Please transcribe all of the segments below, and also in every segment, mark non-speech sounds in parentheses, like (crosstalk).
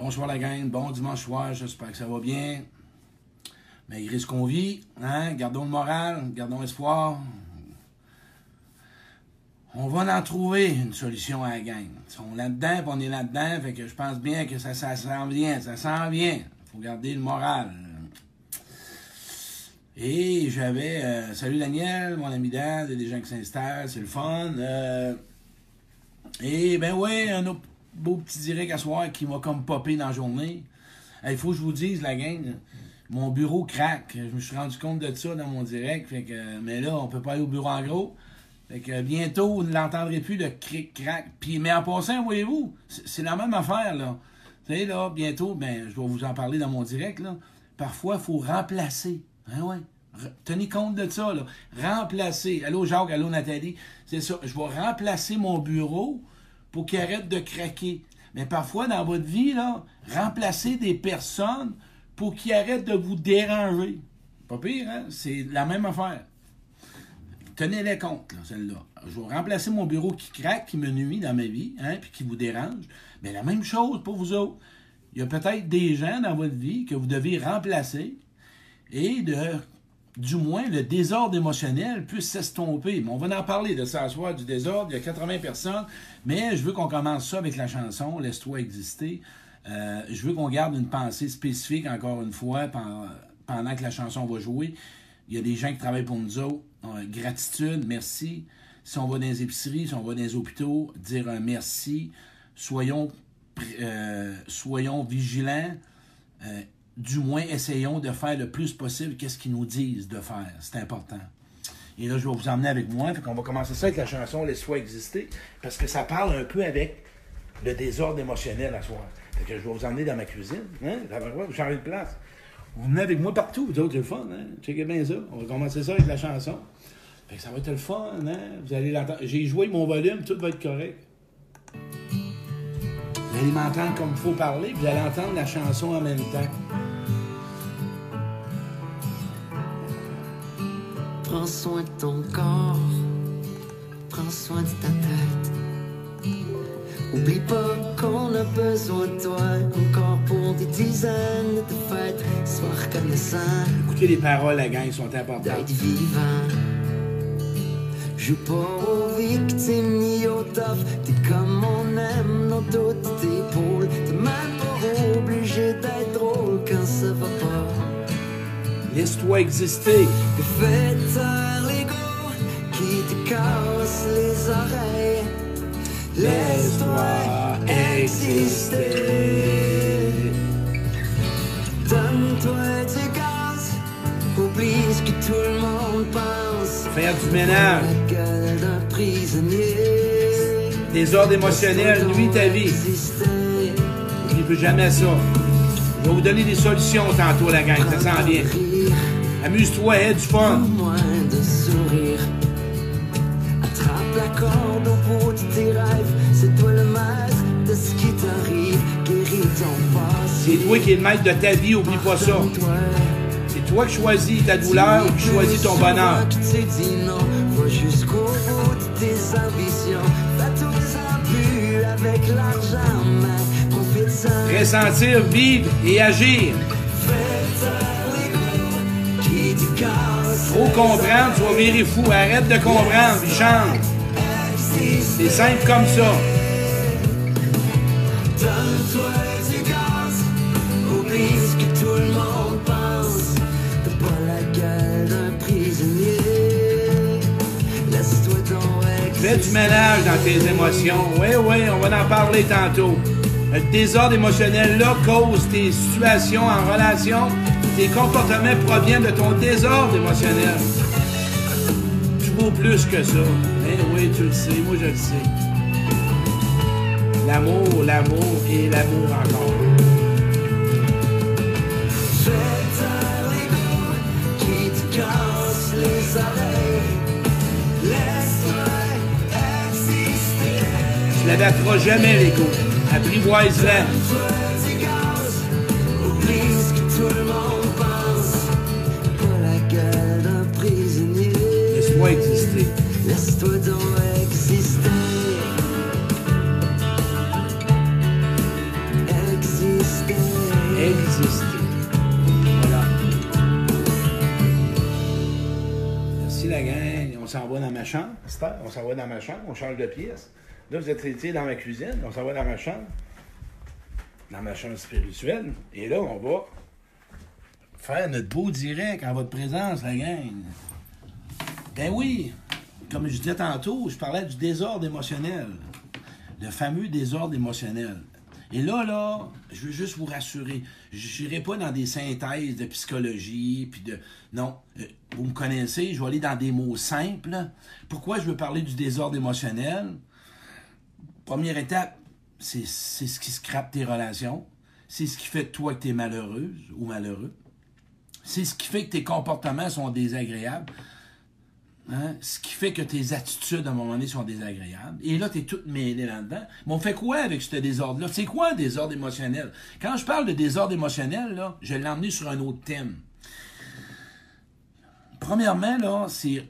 Bonsoir la gang, bon dimanche soir, j'espère que ça va bien. Malgré ce qu'on vit, hein, gardons le moral, gardons l'espoir. On va en trouver une solution à la gang. Ils sont là-dedans, on est là-dedans, fait que je pense bien que ça, ça s'en vient, ça s'en vient. faut garder le moral. Et j'avais... euh, salut Daniel, mon ami Dan, des gens qui s'installent, c'est le fun. Euh, et ben ouais, un autre beau petit direct à soir qui m'a comme popé dans la journée. Il faut que je vous dise, la gang, mon bureau craque. Je me suis rendu compte de ça dans mon direct. Fait que, mais là, on peut pas aller au bureau en gros. Fait que bientôt, vous ne l'entendrez plus de cric-crac. Mais en passant, voyez-vous, c'est la même affaire, là. Vous savez, là, bientôt, ben, je vais vous en parler dans mon direct. Parfois, il faut remplacer. Hein, ouais. Tenez compte de ça, là. Remplacer. Allô, Jacques, allô, Nathalie. C'est ça. Je vais remplacer mon bureau pour qu'il arrête de craquer. Mais parfois, dans votre vie, là, remplacer des personnes pour qu'ils arrêtent de vous déranger. Pas pire, hein? C'est la même affaire. Tenez-les compte, là, celle-là. Je vais remplacer mon bureau qui craque, qui me nuit dans ma vie, hein, puis qui vous dérange. Mais la même chose pour vous autres. Il y a peut-être des gens dans votre vie que vous devez remplacer et de, du moins, le désordre émotionnel puisse s'estomper. Mais on va en parler de ça soir, du désordre. Il y a 80 personnes, mais je veux qu'on commence ça avec la chanson Laisse-toi exister. Euh, je veux qu'on garde une pensée spécifique, encore une fois, pen- pendant que la chanson va jouer. Il y a des gens qui travaillent pour nous autres. Euh, gratitude, merci. Si on va dans les épiceries, si on va dans les hôpitaux, dire un merci. Soyons, euh, soyons vigilants. Du moins, essayons de faire le plus possible qu'est-ce qu'ils nous disent de faire. C'est important. Et là, je vais vous emmener avec moi. Fait qu'on va commencer ça avec la chanson Laisse-toi exister. Parce que ça parle un peu avec le désordre émotionnel à soir. Fait que je vais vous emmener dans ma cuisine. Hein? Vous changez de place. Vous venez avec moi partout, vous autres, c'est le fun, hein? Checkez bien ça. On va commencer ça avec la chanson. Fait que ça va être le fun, hein? Vous allez l'entendre. J'ai joué mon volume, tout va être correct. Vous allez m'entendre comme il faut parler, vous allez entendre la chanson en même temps. Prends soin de ton corps, prends soin de ta tête. Oublie pas qu'on a besoin de toi encore pour des dizaines de fêtes. Sois reconnaissant Écoutez les paroles, la gang, ils sont importantes. d'être vivant. Joue pas aux victimes ni au tough. T'es comme on aime dans toutes tes pôles. T'es même pas obligé d'être drôle quand ça va pas. Laisse-toi exister. Fais taire l'ego qui te casse les oreilles? Laisse-toi exister. Donne-toi du gaz. Oublie ce que tout le monde pense. Faire du ménage. La gueule d'un prisonnier. Désordre émotionnel, nuit ta vie. N'oublie plus jamais ça. Je vais vous donner des solutions tantôt, la gang, ça s'en vient. Amuse-toi, aie du fun. moins de sourire. Attrape la corde au bout de tes rêves. C'est toi le maître de ce qui t'arrive. Guéris ton passé. C'est toi qui es le maître de ta vie, oublie pas ça. C'est toi qui choisis ta douleur ou qui choisis ton bonheur. Tu t'es dit non. Va jusqu'au bout de tes ambitions. Ressentir, vivre et agir. Faut comprendre, tu vas virer fou. Arrête de comprendre, puis chante. C'est simple comme ça. Fais du ménage dans tes émotions. Oui, oui, on va en parler tantôt. Le désordre émotionnel là cause tes situations en relation. Tes comportements proviennent de ton désordre émotionnel. Tu vaux plus que ça. Mais oui, tu le sais, moi je le sais. L'amour, l'amour et l'amour encore. Qui te casse les oreilles. Exister. Tu l'abattras jamais. Apprivoise-la. Laisse-moi exister. Laisse-toi donc exister. Exister. Exister. Voilà. Merci la gang. On s'en va dans ma chambre. On s'en va dans ma chambre. On change de pièce. Là, vous êtes étiez dans ma cuisine, on s'en va dans ma chambre. Dans ma chambre spirituelle. Et là, on va faire notre beau direct en votre présence, la gang. Ben oui, comme je disais tantôt, je parlais du désordre émotionnel. Le fameux désordre émotionnel. Et là, là, je veux juste vous rassurer. Je n'irai pas dans des synthèses de psychologie, puis de... Non, euh, vous me connaissez, je vais aller dans des mots simples. Pourquoi je veux parler du désordre émotionnel? Première étape, c'est ce qui scrape tes relations. C'est ce qui fait de toi que tu es malheureuse ou malheureux. C'est ce qui fait que tes comportements sont désagréables. Hein? Ce qui fait que tes attitudes, à un moment donné, sont désagréables. Et là, tu es toute mêlée là-dedans. Mais on fait quoi avec ce désordre-là? C'est quoi un désordre émotionnel? Quand je parle de désordre émotionnel, là, je l'emmener sur un autre thème. Premièrement, là, c'est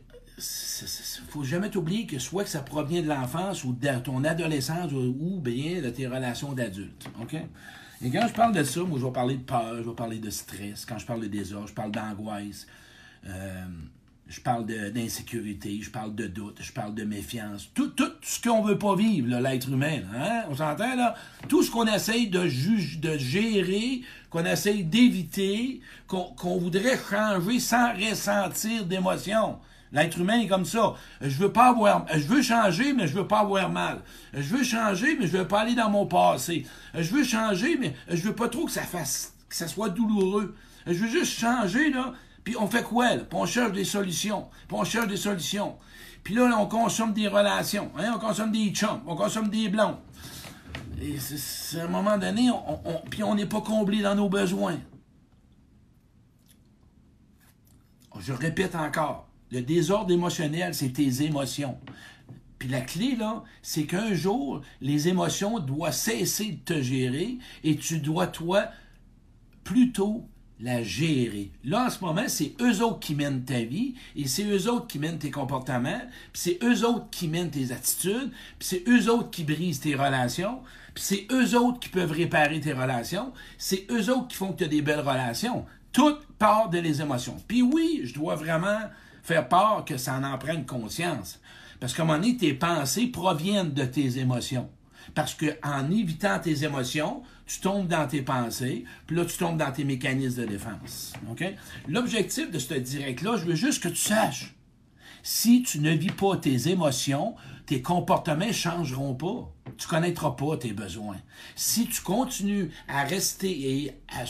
faut jamais t'oublier que soit que ça provient de l'enfance ou de ton adolescence ou, bien de tes relations d'adultes. OK? Et quand je parle de ça, moi, je vais parler de peur, je vais parler de stress. Quand je parle de désordre, je parle d'angoisse. Euh, je parle d'insécurité, je parle de doute, je parle de méfiance. Tout, ce qu'on veut pas vivre, l'être humain. Hein? On s'entend, là? Tout ce qu'on essaye de, de gérer, qu'on essaye d'éviter, qu'on voudrait changer sans ressentir d'émotion. L'être humain est comme ça. Je veux pas avoir, je veux changer, mais je veux pas avoir mal. Je veux changer, mais je veux pas aller dans mon passé. Je veux changer, mais je veux pas trop que ça fasse, que ça soit douloureux. Je veux juste changer, là. Puis on fait quoi, là? Puis on cherche des solutions. Puis on cherche des solutions. Puis là, on consomme des relations. Hein? On consomme des chums. On consomme des blonds. Et c'est à un moment donné, on, puis on n'est pas comblé dans nos besoins. Je répète encore. Le désordre émotionnel, c'est tes émotions. Puis la clé, là, c'est qu'un jour, les émotions doivent cesser de te gérer et tu dois, toi, plutôt la gérer. Là, en ce moment, c'est eux autres qui mènent ta vie, et c'est eux autres qui mènent tes comportements, puis c'est eux autres qui mènent tes attitudes, puis c'est eux autres qui brisent tes relations, puis c'est eux autres qui peuvent réparer tes relations, c'est eux autres qui font que tu as des belles relations. Tout part de les émotions. Puis oui, je dois vraiment faire part que ça en prenne conscience. Parce qu'à un moment donné, tes pensées proviennent de tes émotions. Parce que en évitant tes émotions, tu tombes dans tes pensées, puis là, tu tombes dans tes mécanismes de défense. L'objectif de ce direct-là, je veux juste que tu saches, si tu ne vis pas tes émotions, tes comportements changeront pas. Tu ne connaîtras pas tes besoins. Si tu continues à rester et à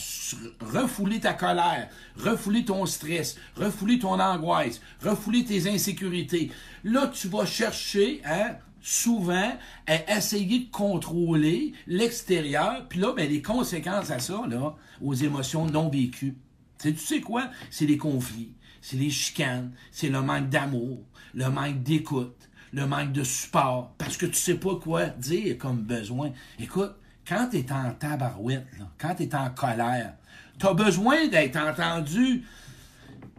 refouler ta colère, refouler ton stress, refouler ton angoisse, refouler tes insécurités, là, tu vas chercher à souvent à essayer de contrôler l'extérieur, puis là, ben, les conséquences à ça, là, aux émotions non vécues. Tu sais quoi? C'est les conflits, c'est les chicanes, c'est le manque d'amour, le manque d'écoute, le manque de support, parce que tu sais pas quoi dire comme besoin. Écoute, quand tu es en tabarouette, quand tu es en colère, tu as besoin d'être entendu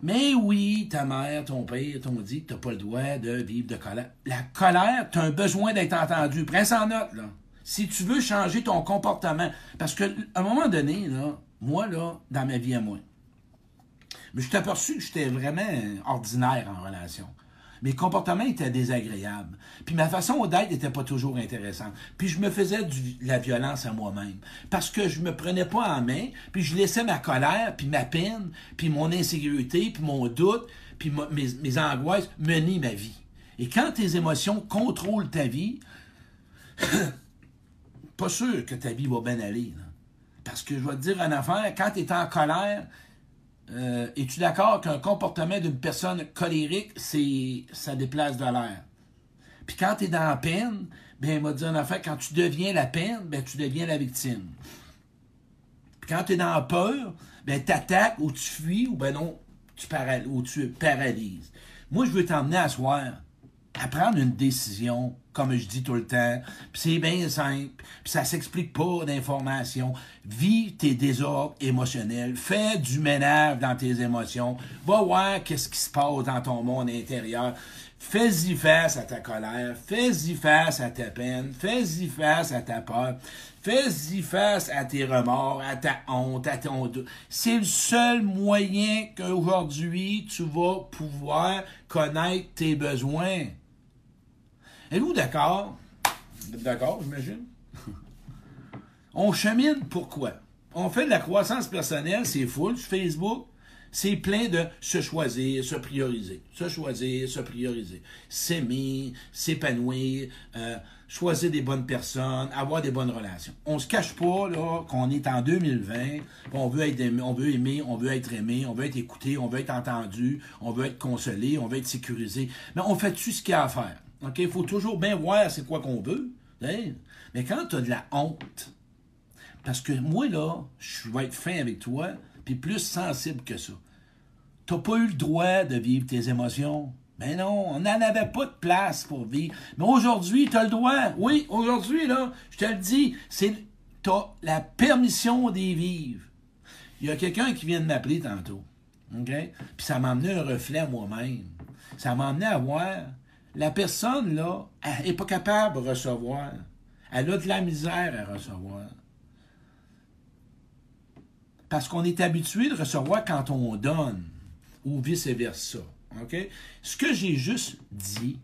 mais oui, ta mère, ton père t'ont dit que tu pas le droit de vivre de colère. La colère, tu as un besoin d'être entendu. Prends ça en note, là. Si tu veux changer ton comportement, parce qu'à un moment donné, là, moi, là, dans ma vie à moi, je suis aperçu que j'étais vraiment ordinaire en relation mes comportements étaient désagréables. Puis ma façon d'être n'était pas toujours intéressante. Puis je me faisais de la violence à moi-même. Parce que je me prenais pas en main, puis je laissais ma colère, puis ma peine, puis mon insécurité, puis mon doute, puis mes, angoisses mener ma vie. Et quand tes émotions contrôlent ta vie, (coughs) pas sûr que ta vie va bien aller. Parce que je vais te dire une affaire, quand tu es en colère, euh, es-tu d'accord qu'un comportement d'une personne colérique, c'est ça déplace de l'air? Puis quand tu dans la peine, ben, il m'a dit en quand tu deviens la peine, ben, tu deviens la victime. Puis quand tu es dans la peur, ben, tu ou tu fuis ou ben non, tu, ou tu paralyses. Moi, je veux t'emmener à soir à prendre une décision, comme je dis tout le temps. Puis c'est bien simple. Puis ça s'explique pas d'informations. Vis tes désordres émotionnels. Fais du ménage dans tes émotions. Va voir qu'est-ce qui se passe dans ton monde intérieur. Fais-y face à ta colère. Fais-y face à ta peine. Fais-y face à ta peur. Fais-y face à tes remords, à ta honte, à ton. C'est le seul moyen qu'aujourd'hui tu vas pouvoir connaître tes besoins. Êtes-vous d'accord? D'accord, j'imagine? On chemine pourquoi? On fait de la croissance personnelle, c'est full sur Facebook. C'est plein de se choisir, se prioriser. Se choisir, se prioriser. S'aimer, s'épanouir, euh, choisir des bonnes personnes, avoir des bonnes relations. On se cache pas là qu'on est en 2020, on veut être aimé, on veut aimer, on veut être aimé, on veut être écouté, on veut être entendu, on veut être consolé, on veut être sécurisé. Mais on fait tout ce qu'il y a à faire? OK, il faut toujours bien voir c'est quoi qu'on veut. Hein? Mais quand tu as de la honte, parce que moi, là, je vais être fin avec toi, puis plus sensible que ça. T'as pas eu le droit de vivre tes émotions. Mais non, on n'en avait pas de place pour vivre. Mais aujourd'hui, tu as le droit. Oui, aujourd'hui, là, je te le dis, c'est t'as la permission d'y vivre. Il y a quelqu'un qui vient de m'appeler tantôt. OK? Puis ça m'a amené un reflet moi-même. Ça m'a amené à voir la personne, là, n'est pas capable de recevoir. Elle a de la misère à recevoir. Parce qu'on est habitué de recevoir quand on donne, ou vice-versa. Ce que j'ai juste dit,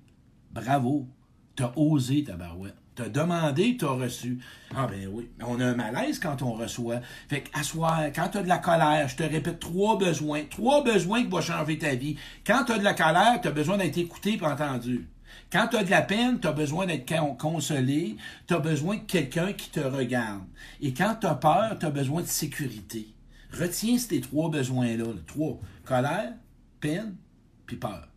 bravo, t'as osé ta barouette. T'as demandé, t'as reçu. Ah ben oui, on a un malaise quand on reçoit. Fait qu'asseoir, quand t'as de la colère, je te répète trois besoins. Trois besoins qui vont changer ta vie. Quand t'as de la colère, t'as besoin d'être écouté et entendu. Quand tu de la peine, tu as besoin d'être consolé, tu as besoin de quelqu'un qui te regarde. Et quand tu as peur, tu besoin de sécurité. Retiens ces trois besoins-là. Trois. Colère, peine, puis peur.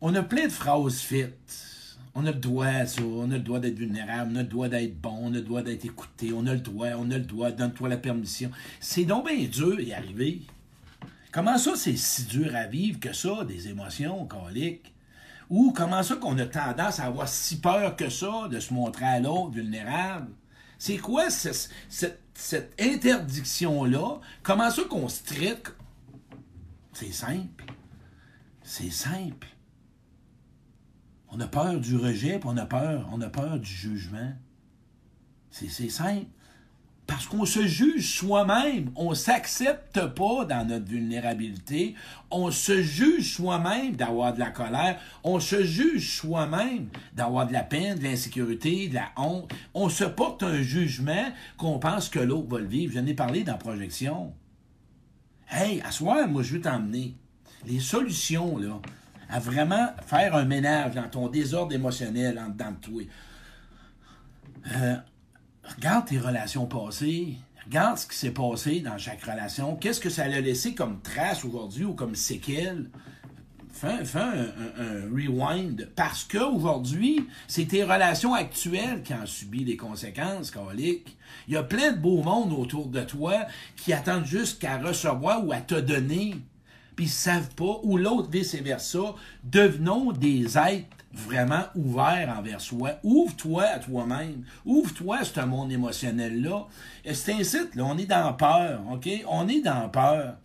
On a plein de phrases faites. On a le droit ça, on a le droit d'être vulnérable, on a le droit d'être bon, on a le droit d'être écouté, on a le droit, on a le droit, donne-toi la permission. C'est donc bien dur d'y arriver. Comment ça, c'est si dur à vivre que ça, des émotions coliques? Ou comment ça qu'on a tendance à avoir si peur que ça de se montrer à l'autre vulnérable? C'est quoi cette, cette interdiction-là? Comment ça qu'on se traite? C'est simple. C'est simple. On a peur du rejet, puis on a peur, on a peur du jugement. C'est simple. Parce qu'on se juge soi-même. On s'accepte pas dans notre vulnérabilité. On se juge soi-même d'avoir de la colère. On se juge soi-même d'avoir de la peine, de l'insécurité, de la honte. On se porte un jugement qu'on pense que l'autre va le vivre. Je ai parlé dans projection. Hey, à soi, moi, je veux t'emmener les solutions, là, à vraiment faire un ménage dans ton désordre émotionnel en dedans de toi. Euh, regarde tes relations passées, regarde ce qui s'est passé dans chaque relation, qu'est-ce que ça a laissé comme trace aujourd'hui ou comme séquelle. Fais, un, rewind parce qu'aujourd'hui, c'est tes relations actuelles qui ont subi les conséquences, coliques. Il y a plein de beaux mondes autour de toi qui attendent juste qu'à recevoir ou à te donner, puis ils savent pas, ou l'autre vice-versa. Devenons des êtres vraiment ouvert envers soi. Ouvre-toi à toi-même. Ouvre-toi à ce monde émotionnel-là. C'est un site, là, on est dans peur, OK? On est dans peur.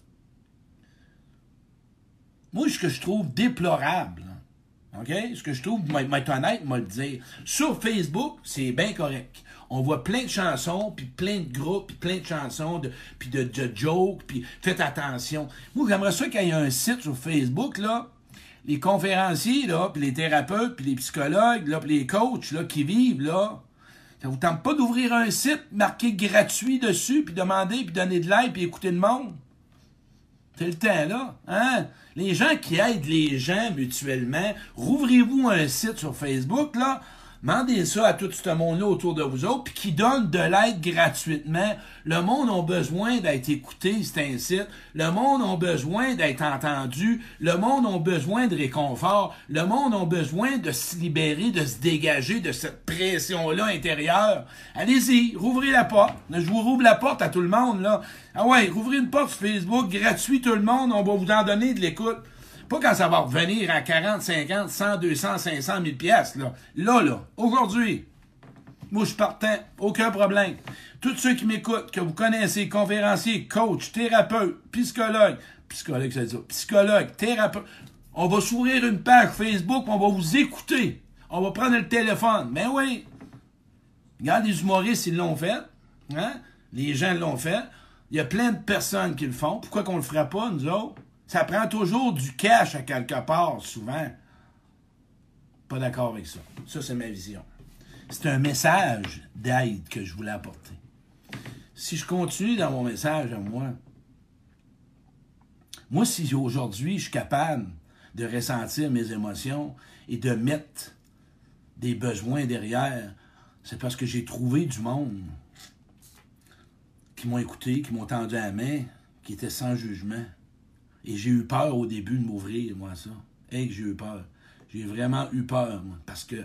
Moi, ce que je trouve déplorable, OK? Ce que je trouve, être honnête, moi le dire. Sur Facebook, c'est bien correct. On voit plein de chansons, puis plein de groupes, puis plein de chansons, puis de, de jokes, puis faites attention. Moi, j'aimerais ça qu'il y ait un site sur Facebook, là, les conférenciers, là, puis les thérapeutes, puis les psychologues, là, puis les coachs là, qui vivent, là, ça vous tente pas d'ouvrir un site marqué gratuit dessus, puis demander, puis donner de l'aide, puis écouter le monde? C'est le temps, là. Hein? Les gens qui aident les gens mutuellement, rouvrez-vous un site sur Facebook, là, Mandez ça à tout ce monde-là autour de vous autres, puis qui donne de l'aide gratuitement. Le monde a besoin d'être écouté, c'est un site. Le monde a besoin d'être entendu. Le monde a besoin de réconfort. Le monde a besoin de se libérer, de se dégager de cette pression-là intérieure. Allez-y, rouvrez la porte. Je vous rouvre la porte à tout le monde, là. Ah ouais, rouvrez une porte sur Facebook, gratuit tout le monde, on va vous en donner de l'écoute. Pas quand ça va revenir à 40, 50, 100, 200, 500 000 pièces là. Là, là, aujourd'hui. Moi, je partais, aucun problème. Tous ceux qui m'écoutent, que vous connaissez, conférenciers, coach, thérapeute, psychologue, psychologue, c'est ça, psychologue, thérapeute, on va s'ouvrir une page Facebook, on va vous écouter. On va prendre le téléphone. Ben oui. Regarde, les humoristes, ils l'ont fait. Hein? Les gens l'ont fait. Il y a plein de personnes qui le font. Pourquoi qu'on le ferait pas, nous autres? Ça prend toujours du cash à quelque part, souvent. Pas d'accord avec ça. Ça, c'est ma vision. C'est un message d'aide que je voulais apporter. Si je continue dans mon message à moi, moi, si aujourd'hui je suis capable de ressentir mes émotions et de mettre des besoins derrière, c'est parce que j'ai trouvé du monde qui m'ont écouté, qui m'ont tendu la main, qui était sans jugement. Et j'ai eu peur au début de m'ouvrir, moi, ça. Que j'ai eu peur. J'ai vraiment eu peur, moi, parce que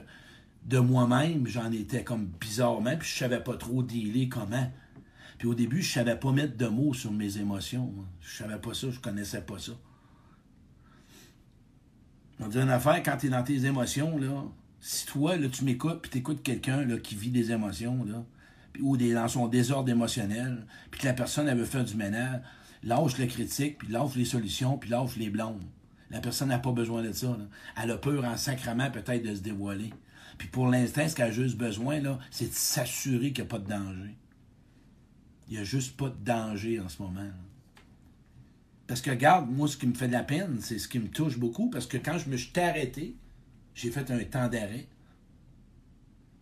de moi-même, j'en étais comme bizarrement, puis je savais pas trop dealer comment. Puis au début, je savais pas mettre de mots sur mes émotions. Je savais pas ça, je connaissais pas ça. On dit une affaire, quand tu es dans tes émotions, là, si toi, là, tu m'écoutes, puis tu écoutes quelqu'un qui vit des émotions, là, ou des, dans son désordre émotionnel, puis que la personne, elle veut faire du ménage, lâche le critique, puis lâche les solutions, puis lâche les blondes. La personne n'a pas besoin de ça. Elle a peur en sacrement peut-être de se dévoiler. Puis pour l'instant, ce qu'elle a juste besoin, c'est de s'assurer qu'il n'y a pas de danger. Il n'y a juste pas de danger en ce moment. Parce que regarde, moi, ce qui me fait de la peine, c'est ce qui me touche beaucoup, parce que quand je me suis arrêté, j'ai fait un temps d'arrêt.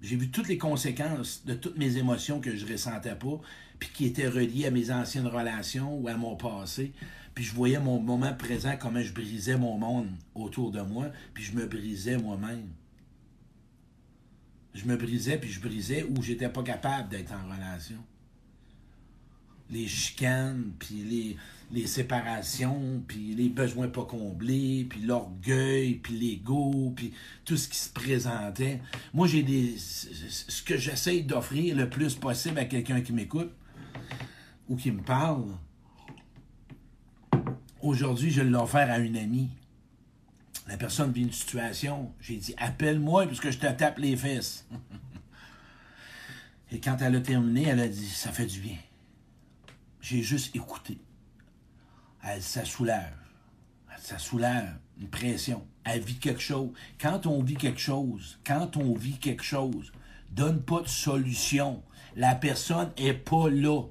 J'ai vu toutes les conséquences de toutes mes émotions que je ne ressentais pas, puis qui étaient reliées à mes anciennes relations ou à mon passé. Puis je voyais mon moment présent, comment je brisais mon monde autour de moi, puis je me brisais moi-même. Je me brisais, puis je brisais où j'étais pas capable d'être en relation. Les chicanes, puis les, les séparations, puis les besoins pas comblés, puis l'orgueil, puis l'ego, puis tout ce qui se présentait. Moi, j'ai des ce que j'essaye d'offrir le plus possible à quelqu'un qui m'écoute ou qui me parle. Aujourd'hui, je l'ai offert à une amie. La personne vit une situation. J'ai dit appelle-moi puisque je te tape les fesses. (laughs) Et quand elle a terminé, elle a dit ça fait du bien. J'ai juste écouté elle, ça soulève. Ça soulève une pression. Elle vit quelque chose. Quand on vit quelque chose, quand on vit quelque chose, donne pas de solution. La personne est pas là.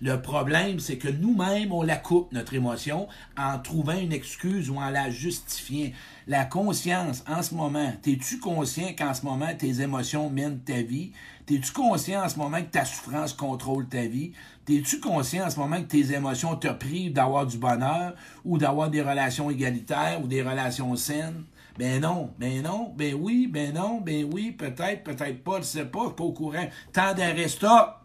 Le problème, c'est que nous-mêmes, on la coupe, notre émotion, en trouvant une excuse ou en la justifiant. La conscience, en ce moment, t'es-tu conscient qu'en ce moment, tes émotions mènent ta vie? T'es-tu conscient en ce moment que ta souffrance contrôle ta vie? T'es-tu conscient en ce moment que tes émotions te privent d'avoir du bonheur ou d'avoir des relations égalitaires ou des relations saines? Ben non, ben non, ben oui, ben non, ben oui, peut-être, peut-être pas, je sais pas, je suis pas au courant. Tant d'arrêt stop!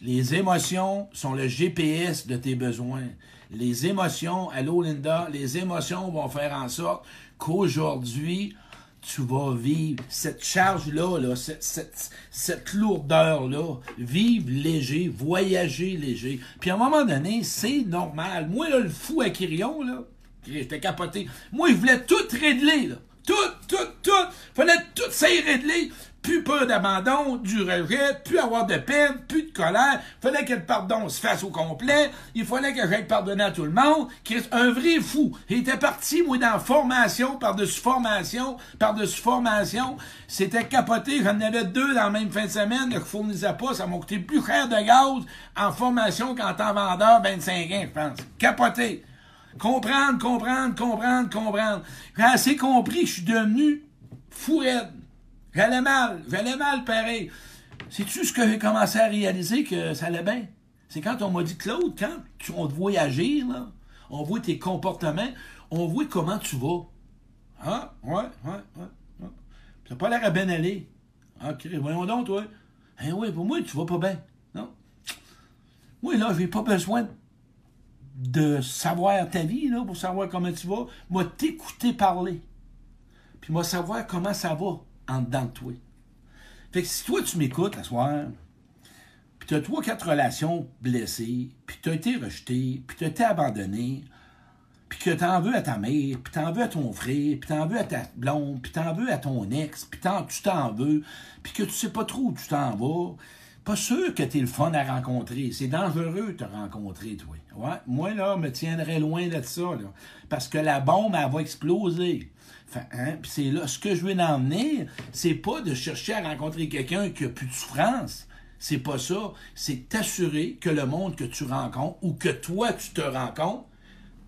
Les émotions sont le GPS de tes besoins. Les émotions, allô Linda, les émotions vont faire en sorte qu'aujourd'hui, tu vas vivre cette charge-là, là, cette, cette, cette lourdeur-là, vivre léger, voyager léger. Puis à un moment donné, c'est normal. Moi, là, le fou à Kirion, là, j'étais capoté. Moi, je voulais tout régler, là. Tout, tout, tout. Fallait tout ça régler plus peur d'abandon, du rejet, plus avoir de peine, plus de colère. Fallait que le pardon se fasse au complet. Il fallait que j'aille pardonner à tout le monde. Un vrai fou. Il était parti, moi, dans formation, par-dessus formation, par-dessus formation. C'était capoté. J'en avais deux dans la même fin de semaine. Je ne fournissais pas. Ça m'a coûté plus cher de gaz en formation qu'en temps vendeur 25 ans, je pense. Capoté. Comprendre, comprendre, comprendre, comprendre. J'ai assez compris que je suis devenu fou. J'allais mal, j'allais mal pareil. C'est-tu ce que j'ai commencé à réaliser que ça allait bien? C'est quand on m'a dit, Claude, quand on te voit agir, on voit tes comportements, on voit comment tu vas. Ah, ouais, ouais, ouais. ouais. Ça pas l'air à bien aller. Ok, voyons donc, toi. Eh oui, pour moi, tu vas pas bien. Non. Moi, là, j'ai pas besoin de savoir ta vie, là, pour savoir comment tu vas. Moi, t'écouter parler. Puis moi, savoir comment ça va en dedans de toi. Fait que si toi, tu m'écoutes à soir, puis tu as trois, quatre relations blessées, puis tu as été rejeté, puis tu été abandonné, puis que tu en veux à ta mère, puis tu en veux à ton frère, puis tu en veux à ta blonde, puis tu en veux à ton ex, puis tu t'en veux, puis que tu sais pas trop où tu t'en vas, pas sûr que t'es le fun à rencontrer. C'est dangereux de te rencontrer, toi. Ouais. Moi, là, me tiendrais loin de ça, là. Parce que la bombe, elle va exploser. Hein, Puis c'est là, ce que je veux en venir, c'est pas de chercher à rencontrer quelqu'un qui a plus de souffrance. C'est pas ça. C'est t'assurer que le monde que tu rencontres ou que toi tu te rencontres,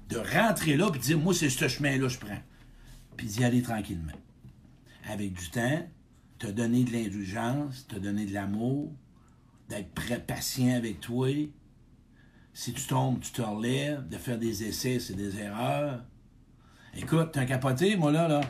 de rentrer là et dire moi c'est ce chemin-là que je prends. Puis d'y aller tranquillement. Avec du temps, te donner de l'indulgence, te donner de l'amour, d'être prêt, patient avec toi. Si tu tombes, tu te relèves, de faire des essais, c'est des erreurs. Écoute, t'es un capoté, moi là, là.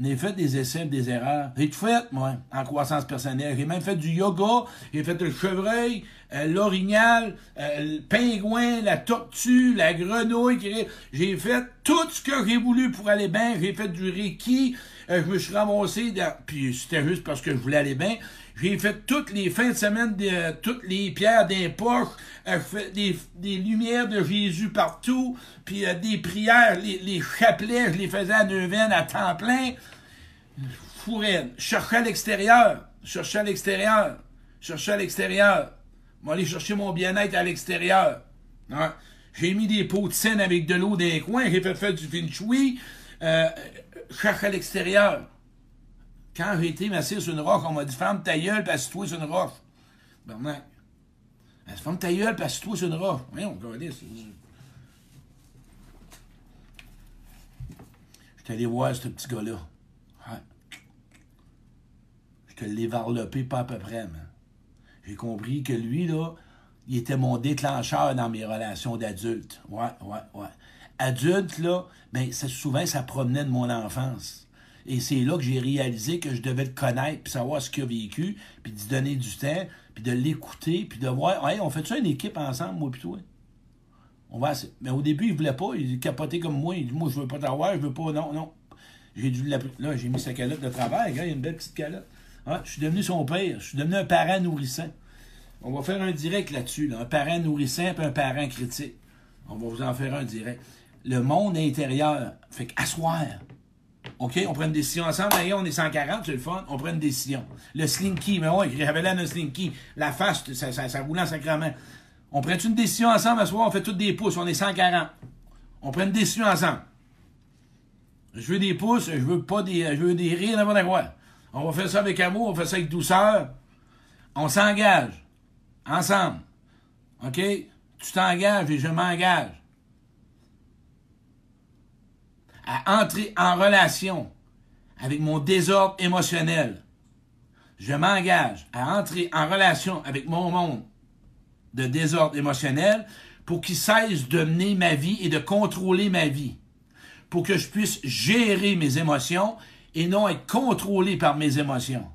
A fait des essais, des erreurs. J'ai tout fait, moi, en croissance personnelle. J'ai même fait du yoga, j'ai fait le chevreuil, euh, l'orignal, euh, le pingouin, la tortue, la grenouille. J'ai fait tout ce que j'ai voulu pour aller bien. J'ai fait du reiki. Euh, je me suis ramassé, puis c'était juste parce que je voulais aller bien. J'ai fait toutes les fins de semaine, de, toutes les pierres poches, euh, des, des, lumières de Jésus partout, puis euh, des prières, les, les, chapelets, je les faisais à Neuvaine à temps plein. Fourraine. Cherchais à l'extérieur. Cherchais à l'extérieur. Cherchais à l'extérieur. Moi, aller chercher mon bien-être à l'extérieur. Hein? J'ai mis des pots de scène avec de l'eau dans les coins. J'ai fait faire du feng shui. Euh, je cherchais à l'extérieur. Quand j'ai été m'asseoir sur une roche, on m'a dit Ferme ta gueule, puis assis-toi sur une roche. Bernard. Ferme ta gueule, puis assis-toi sur une roche. Voyons, regardez. Je suis allé voir ce petit gars-là. Je te l'ai varlopé pas à peu près, man. J'ai compris que lui, là, il était mon déclencheur dans mes relations d'adulte. Ouais, ouais, ouais. Adulte, là, ben, souvent, ça promenait de mon enfance. Et c'est là que j'ai réalisé que je devais le connaître, puis savoir ce qu'il a vécu, puis d'y donner du temps, puis de l'écouter, puis de voir, on fait ça une équipe ensemble, moi puis toi? On va Mais au début, il voulait pas, il capotait comme moi, il dit, moi, je veux pas t'avoir, je veux pas, non, non. J'ai dû Là, j'ai mis sa calotte de travail, il y a une belle petite calotte. Ah, je suis devenu son père, je suis devenu un parent nourrissant. On va faire un direct là-dessus, là. un parent nourrissant et un parent critique. On va vous en faire un direct. Le monde intérieur, fait qu'asseoir, OK, on prend une décision ensemble. on est 140, c'est le fun. On prend une décision. Le slinky, mais ouais, là un slinky. La face, ça, ça, roule en sacrement. On prend une décision ensemble, à soir, on fait toutes des pouces, on est 140. On prend une décision ensemble. Je veux des pouces, je veux pas des. Je veux des rires, n'importe quoi. On va faire ça avec amour, on fait ça avec douceur. On s'engage. Ensemble. OK? Tu t'engages et je m'engage. À entrer en relation avec mon désordre émotionnel. Je m'engage à entrer en relation avec mon monde de désordre émotionnel pour qu'il cesse de mener ma vie et de contrôler ma vie. Pour que je puisse gérer mes émotions et non être contrôlé par mes émotions.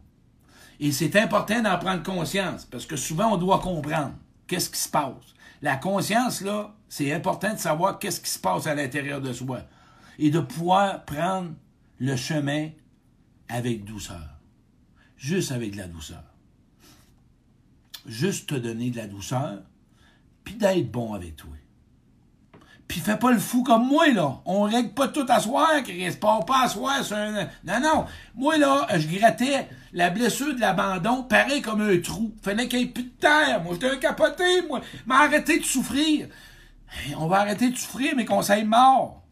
Et c'est important d'en prendre conscience parce que souvent on doit comprendre qu'est-ce qui se passe. La conscience, là, c'est important de savoir qu'est-ce qui se passe à l'intérieur de soi et de pouvoir prendre le chemin avec douceur. Juste avec de la douceur. Juste te donner de la douceur, puis d'être bon avec toi. Puis fais pas le fou comme moi, là. On règle pas tout à soir, Chris. Part pas à soir sur un... Non, non. Moi, là, je grattais la blessure de l'abandon, pareil comme un trou. Fallait qu'il y ait plus de terre. Moi, j'étais un capoté, moi. Mais arrêtez de souffrir. On va arrêter de souffrir, mais qu'on s'aille mort.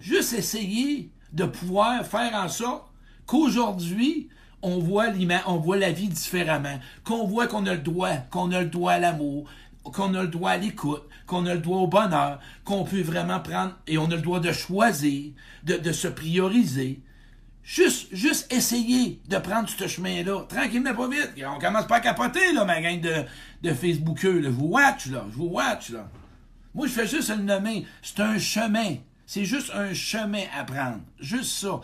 Juste essayer de pouvoir faire en sorte qu'aujourd'hui, on voit, on voit la vie différemment, qu'on voit qu'on a le droit, qu'on a le droit à l'amour, qu'on a le droit à l'écoute, qu'on a le droit au bonheur, qu'on peut vraiment prendre, et on a le droit de choisir, de, se prioriser. Juste, juste essayer de prendre ce chemin-là, tranquillement, pas vite. On commence pas à capoter, là, ma gang de, de Facebookeux, Je vous watch, là. Je vous watch, là. Moi, je fais juste le nommer. C'est un chemin. C'est juste un chemin à prendre. Juste ça.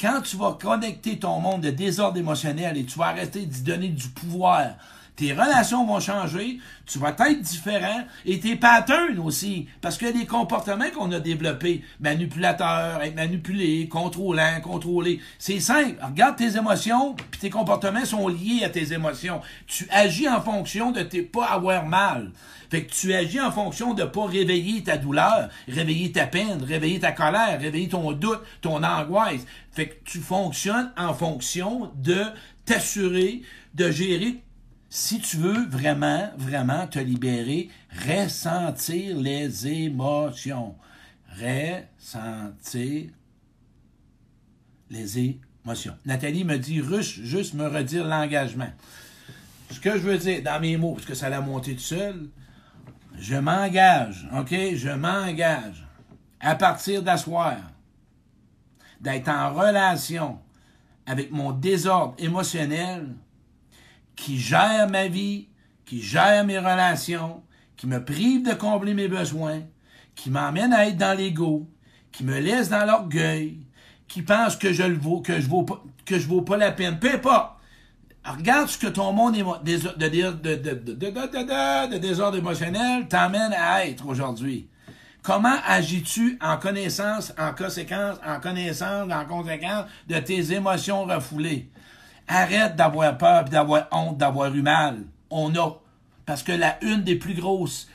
Quand tu vas connecter ton monde de désordre émotionnel et tu vas arrêter d'y donner du pouvoir, tes relations vont changer, tu vas être différent et tes patterns aussi. Parce qu'il y a des comportements qu'on a développés. Manipulateur, être manipulé, contrôlant, contrôlé. C'est simple. Regarde tes émotions, puis tes comportements sont liés à tes émotions. Tu agis en fonction de tes pas avoir mal. Fait que tu agis en fonction de pas réveiller ta douleur, réveiller ta peine, réveiller ta colère, réveiller ton doute, ton angoisse. Fait que tu fonctionnes en fonction de t'assurer de gérer si tu veux vraiment, vraiment te libérer, ressentir les émotions. Ressentir les émotions. Nathalie me dit, russe, juste me redire l'engagement. Ce que je veux dire dans mes mots, parce que ça l'a monté tout seul, je m'engage, OK? Je m'engage à partir d'asseoir, d'être en relation avec mon désordre émotionnel qui gère ma vie, qui gère mes relations, qui me prive de combler mes besoins, qui m'emmène à être dans l'ego, qui me laisse dans l'orgueil, qui pense que je le vaux, que je vaux pas, que je vaux pas la peine. Peu importe. Regarde ce que ton monde de, de, désordre émotionnel t'emmène à être aujourd'hui. Comment agis-tu en connaissance, en conséquence, en connaissance, en conséquence de tes émotions refoulées? Arrête d'avoir peur, d'avoir honte, d'avoir eu mal. On a. Parce que la une des plus grosses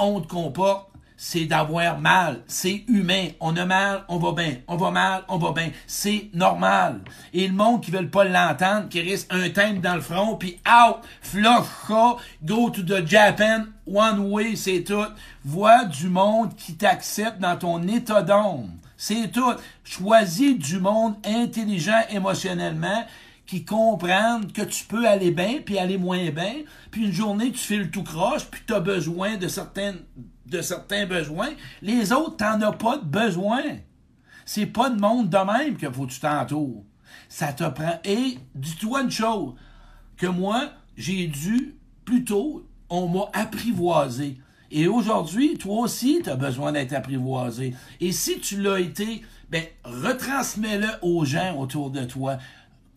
hontes qu'on porte, c'est d'avoir mal. C'est humain. On a mal, on va bien. On va mal, on va bien. C'est normal. Et le monde qui veut pas l'entendre, qui risque un thème dans le front, puis out, flush, go to the Japan, one way, c'est tout. Vois du monde qui t'accepte dans ton état d'ombre. C'est tout. Choisis du monde intelligent émotionnellement qui comprennent que tu peux aller bien puis aller moins bien, puis une journée tu fais le tout croche, puis tu as besoin de certaines de certains besoins, les autres, t'en as pas de besoin. C'est pas de monde de même que faut que tu t'entoures. Ça te prend. Et dis-toi une chose, que moi, j'ai dû, plutôt, on m'a apprivoisé. Et aujourd'hui, toi aussi, tu as besoin d'être apprivoisé. Et si tu l'as été, ben, retransmets-le aux gens autour de toi.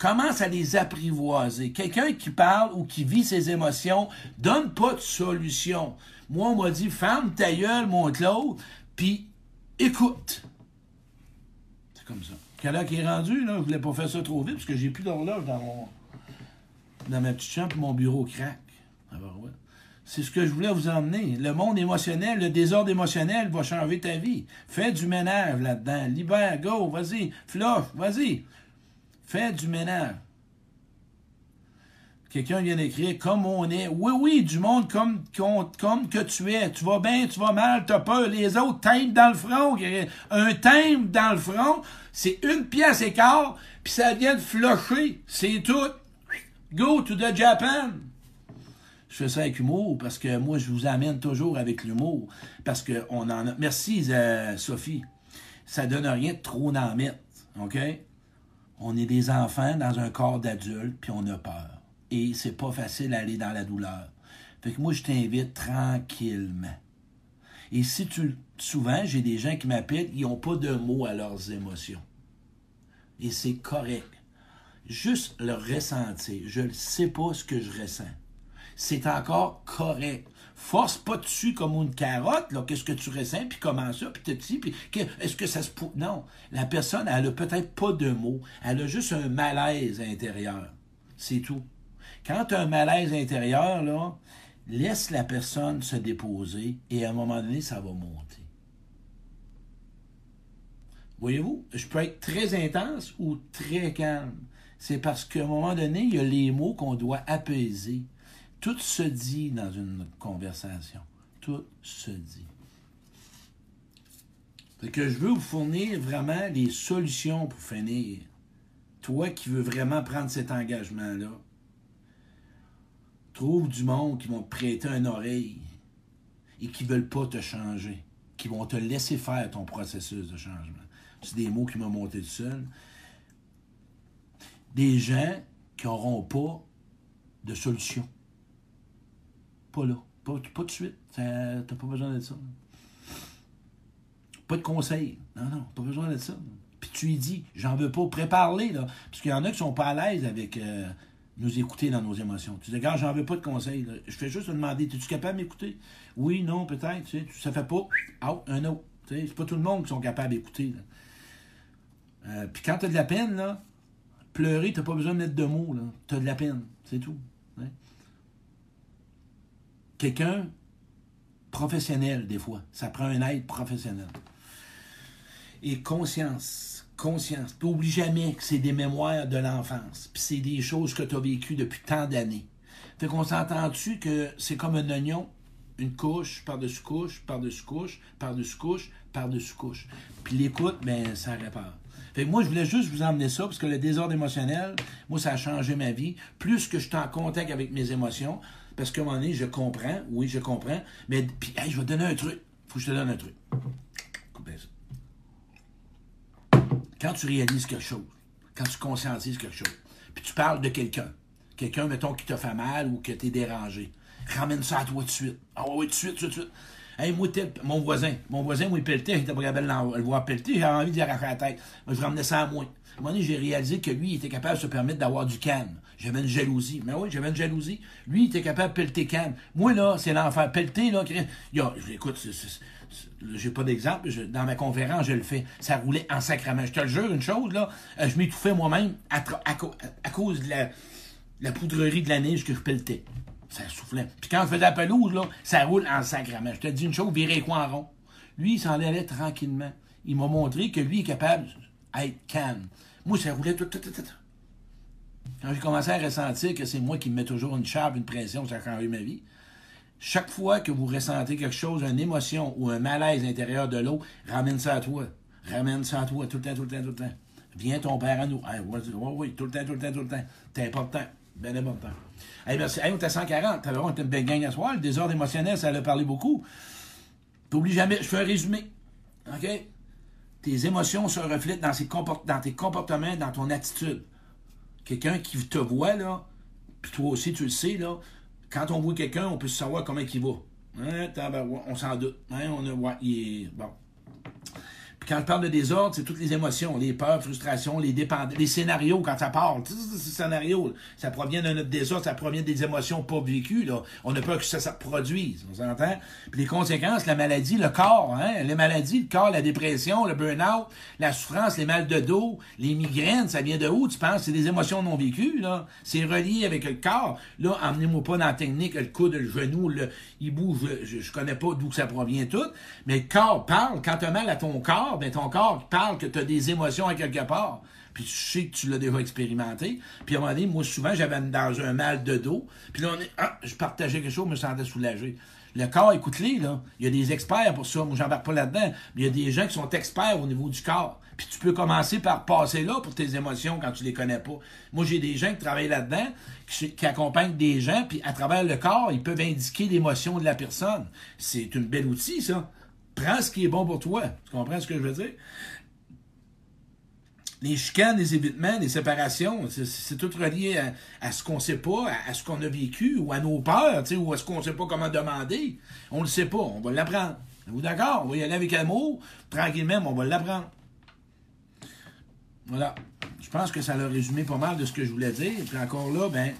Commence à les apprivoiser? Quelqu'un qui parle ou qui vit ses émotions donne pas de solution. Moi, on m'a dit, ferme ta gueule, mon Claude, puis écoute. C'est comme ça. Quelle heure qui est rendu, là? Je voulais pas faire ça trop vite, parce que j'ai plus d'horloge dans mon... dans ma petite chambre, mon bureau craque. C'est ce que je voulais vous emmener. Le monde émotionnel, le désordre émotionnel va changer ta vie. Fais du ménage là-dedans. Libère, go, vas-y. Fluff, vas-y. Fais du ménage. Quelqu'un vient d'écrire comme on est. Oui, oui, du monde comme, comme, que tu es. Tu vas bien, tu vas mal, t'as peur. Les autres t'aiment dans le front. Un thème dans le front, c'est une pièce et quart, puis ça vient de flusher. C'est tout. Go to the Japan. Je fais ça avec humour parce que moi, je vous amène toujours avec l'humour. Parce que on en a. Merci, euh, Sophie. Ça donne rien de trop en mettre. OK? On est des enfants dans un corps d'adulte, puis on a peur et c'est pas facile d'aller dans la douleur. Fait que moi, je t'invite tranquillement. Et si tu. Souvent, j'ai des gens qui m'appellent, ils n'ont pas de mots à leurs émotions. Et c'est correct. Juste le ressentir. Je ne sais pas ce que je ressens. C'est encore correct. Force pas dessus comme une carotte, là, qu'est-ce que tu ressens, puis comment ça, puis petit, puis est-ce que ça se... Non, la personne, elle a peut-être pas de mots. Elle a juste un malaise intérieur. C'est tout. Quand tu as un malaise intérieur, là, laisse la personne se déposer et à un moment donné, ça va monter. Voyez-vous, je peux être très intense ou très calme. C'est parce qu'à un moment donné, il y a les mots qu'on doit apaiser. Tout se dit dans une conversation. Tout se dit. C'est que je veux vous fournir vraiment les solutions pour finir. Toi qui veux vraiment prendre cet engagement-là, Trouve du monde qui vont te prêter une oreille et qui ne veulent pas te changer, qui vont te laisser faire ton processus de changement. C'est des mots qui m'ont monté tout seul. Des gens qui n'auront pas de solution. Pas là. Pas, de suite. Tu n'as pas besoin de ça. Pas de conseil. Non, non, pas besoin de ça. Puis tu lui dis, j'en veux pas, prépare-les, là. Parce qu'il y en a qui sont pas à l'aise avec euh, nous écouter dans nos émotions. Tu dis, regarde, j'en veux pas de conseils. Je fais juste te demander, es-tu capable m'écouter? Oui, non, peut-être. Tu sais, pas, out, un autre. C'est pas tout le monde qui sont capables d'écouter. Euh, puis quand tu as de la peine, là, pleurer, tu pas besoin de mettre de mots. Tu as de la peine. C'est tout. Hein. Quelqu'un professionnel, des fois. Ça prend un aide professionnel. Et conscience conscience. Puis oublie jamais que c'est des mémoires de l'enfance. Puis c'est des choses que tu as vécues depuis tant d'années. Fait qu'on s'entend-tu que c'est comme un oignon, une couche, par-dessus couche, par-dessus couche, par-dessus couche, par-dessus couche. Puis l'écoute, ben, ça répare. Fait que moi, je voulais juste vous emmener ça, parce que le désordre émotionnel, moi, ça a changé ma vie. Plus que je suis en contact avec mes émotions, parce qu'à un moment donné, je comprends, oui, je comprends, mais puis, je vais te donner un truc. Faut que je te donne un truc. Quand tu réalises quelque chose, quand tu conscientises quelque chose, puis tu parles de quelqu'un, quelqu'un, mettons, qui t'a fait mal ou qui t'es dérangé, ramène ça à toi tout de suite. Ah oui, tout de suite, tout de suite. Hey, moi, mon voisin, mon voisin, moi, il pelletait, il était pas capable de le voir pelleter, j'avais envie d'y arracher la tête. Moi, je ramenais ça à moi. À un moment donné, j'ai réalisé que lui, il était capable de se permettre d'avoir du calme. J'avais une jalousie. Mais oui, j'avais une jalousie. Lui, il était capable de pelleter calme. Moi, là, c'est l'enfer. Pelleter, là, il y a, écoute, j'ai pas d'exemple, dans ma conférence, je le fais. Ça roulait en sacrament. Je te le jure, une chose, là, euh, je m'étouffais moi-même à, à, cause de la, la, poudrerie de la neige que je pelletais. Ça soufflait. Puis quand je faisais la pelouse, là, ça roule en sacrament. Je te dis une chose, virer quoi en rond? Lui, il s'en allait tranquillement. Il m'a montré que lui est capable d'être calme. Moi, ça roulait tout, tout, tout, tout. Quand j'ai commencé à ressentir que c'est moi qui me mets toujours une charge, une pression, ça a changé ma vie. Chaque fois que vous ressentez quelque chose, une émotion ou un malaise intérieur de l'eau, ramène ça à toi. Ramène ça à toi, tout le temps, tout le temps, tout le temps. Viens ton père à nous. oui, oui, tout le temps, tout le temps, tout le temps. C'est important. Bien important. Hey, merci. Hey, on était à 140. T'as on était une belle à soir. Le désordre émotionnel, ça a parlé beaucoup. T'oublies jamais. Je fais un résumé. OK? Tes émotions se reflètent dans, dans tes comportements, dans ton attitude. Quelqu'un qui te voit, là, puis toi aussi, tu le sais, là, quand on voit quelqu'un, on peut savoir comment il va. Hein, on s'en doute. Hein, on a, ouais, il est, bon. Puis quand je parle de désordre, c'est toutes les émotions, les peurs, frustrations, les dépendances, les scénarios quand ça parle. Ces scénarios, ça provient de notre désordre, ça provient des émotions pas vécues. Là. On a peur que ça se produise, on s'entend? Puis les conséquences, la maladie, le corps, hein? les maladies, le corps, la dépression, le burn-out, la souffrance, les mal de dos, les migraines, ça vient de où, tu penses? C'est des émotions non vécues, là. C'est relié avec le corps. Là, emmenez-moi pas dans la technique, le coude, le genou, le, il bouge, je, je connais pas d'où ça provient tout, mais le corps parle. Quand tu as mal à ton corps, ben, ton corps parle que tu as des émotions à quelque part. Puis tu sais que tu l'as déjà expérimenté. Puis à un moment donné, moi, souvent, j'avais dans un mal de dos. Puis là, on est, ah, je partageais quelque chose, je me sentais soulagé. Le corps, écoute-les, là. Il y a des experts pour ça. Moi, j'embarque pas là-dedans. Mais il y a des gens qui sont experts au niveau du corps. Puis tu peux commencer par passer là pour tes émotions quand tu les connais pas. Moi, j'ai des gens qui travaillent là-dedans, qui, qui, accompagnent des gens, puis à travers le corps, ils peuvent indiquer l'émotion de la personne. C'est une belle outil, ça. Prends ce qui est bon pour toi. Tu comprends ce que je veux dire? Les chicanes, les évitements, les séparations, c'est tout relié à, ce qu'on sait pas, à, ce qu'on a vécu, ou à nos peurs, ou à ce qu'on sait pas comment demander. On le sait pas, on va l'apprendre. Vous d'accord? On va y aller avec amour, tranquillement, mais on va l'apprendre. Voilà. Je pense que ça a résumé pas mal de ce que je voulais dire. Puis encore là, ben,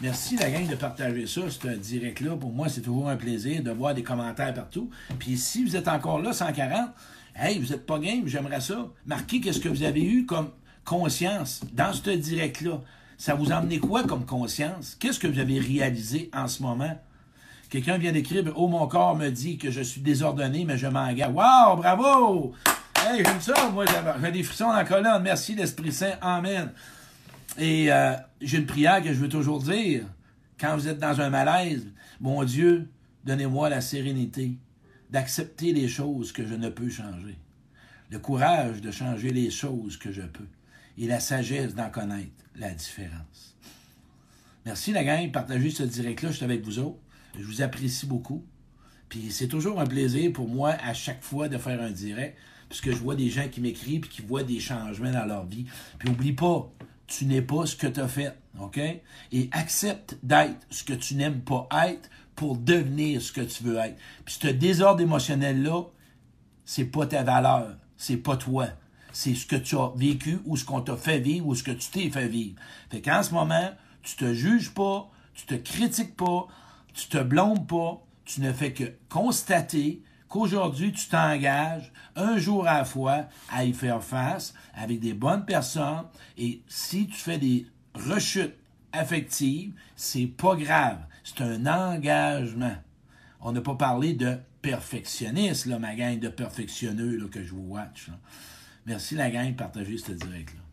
Merci la gang de partager ça, ce direct-là. Pour moi, c'est toujours un plaisir de voir des commentaires partout. Puis si vous êtes encore là, 140, hey, vous n'êtes pas game, j'aimerais ça. Marquez qu'est-ce que vous avez eu comme conscience dans ce direct-là. Ça vous amené quoi comme conscience? Qu'est-ce que vous avez réalisé en ce moment? Quelqu'un vient d'écrire Oh, mon corps me dit que je suis désordonné, mais je m'engage. Wow, bravo! Hey, j'aime ça, moi, j'ai des frissons dans la colonne. Merci, l'Esprit Saint. Amen. Et euh, j'ai une prière que je veux toujours dire. Quand vous êtes dans un malaise, mon Dieu, donnez-moi la sérénité d'accepter les choses que je ne peux changer. Le courage de changer les choses que je peux. Et la sagesse d'en connaître la différence. Merci la gang, partagez ce direct-là, je avec vous autres. Je vous apprécie beaucoup. Puis c'est toujours un plaisir pour moi à chaque fois de faire un direct, puisque je vois des gens qui m'écrivent et qui voient des changements dans leur vie. Puis oublie pas, tu n'es pas ce que tu as fait. OK? Et accepte d'être ce que tu n'aimes pas être pour devenir ce que tu veux être. Puis ce désordre émotionnel-là, c'est pas ta valeur, c'est pas toi. C'est ce que tu as vécu ou ce qu'on t'a fait vivre ou ce que tu t'es fait vivre. Fait qu'en ce moment, tu te juges pas, tu te critiques pas, tu te blâmes pas, tu ne fais que constater qu'aujourd'hui, tu t'engages un jour à la fois à y faire face avec des bonnes personnes. Et si tu fais des rechutes affectives, c'est pas grave. C'est un engagement. On n'a pas parlé de perfectionniste, ma gang de perfectionneux que je vous watch. Merci la gang de partager ce direct-là.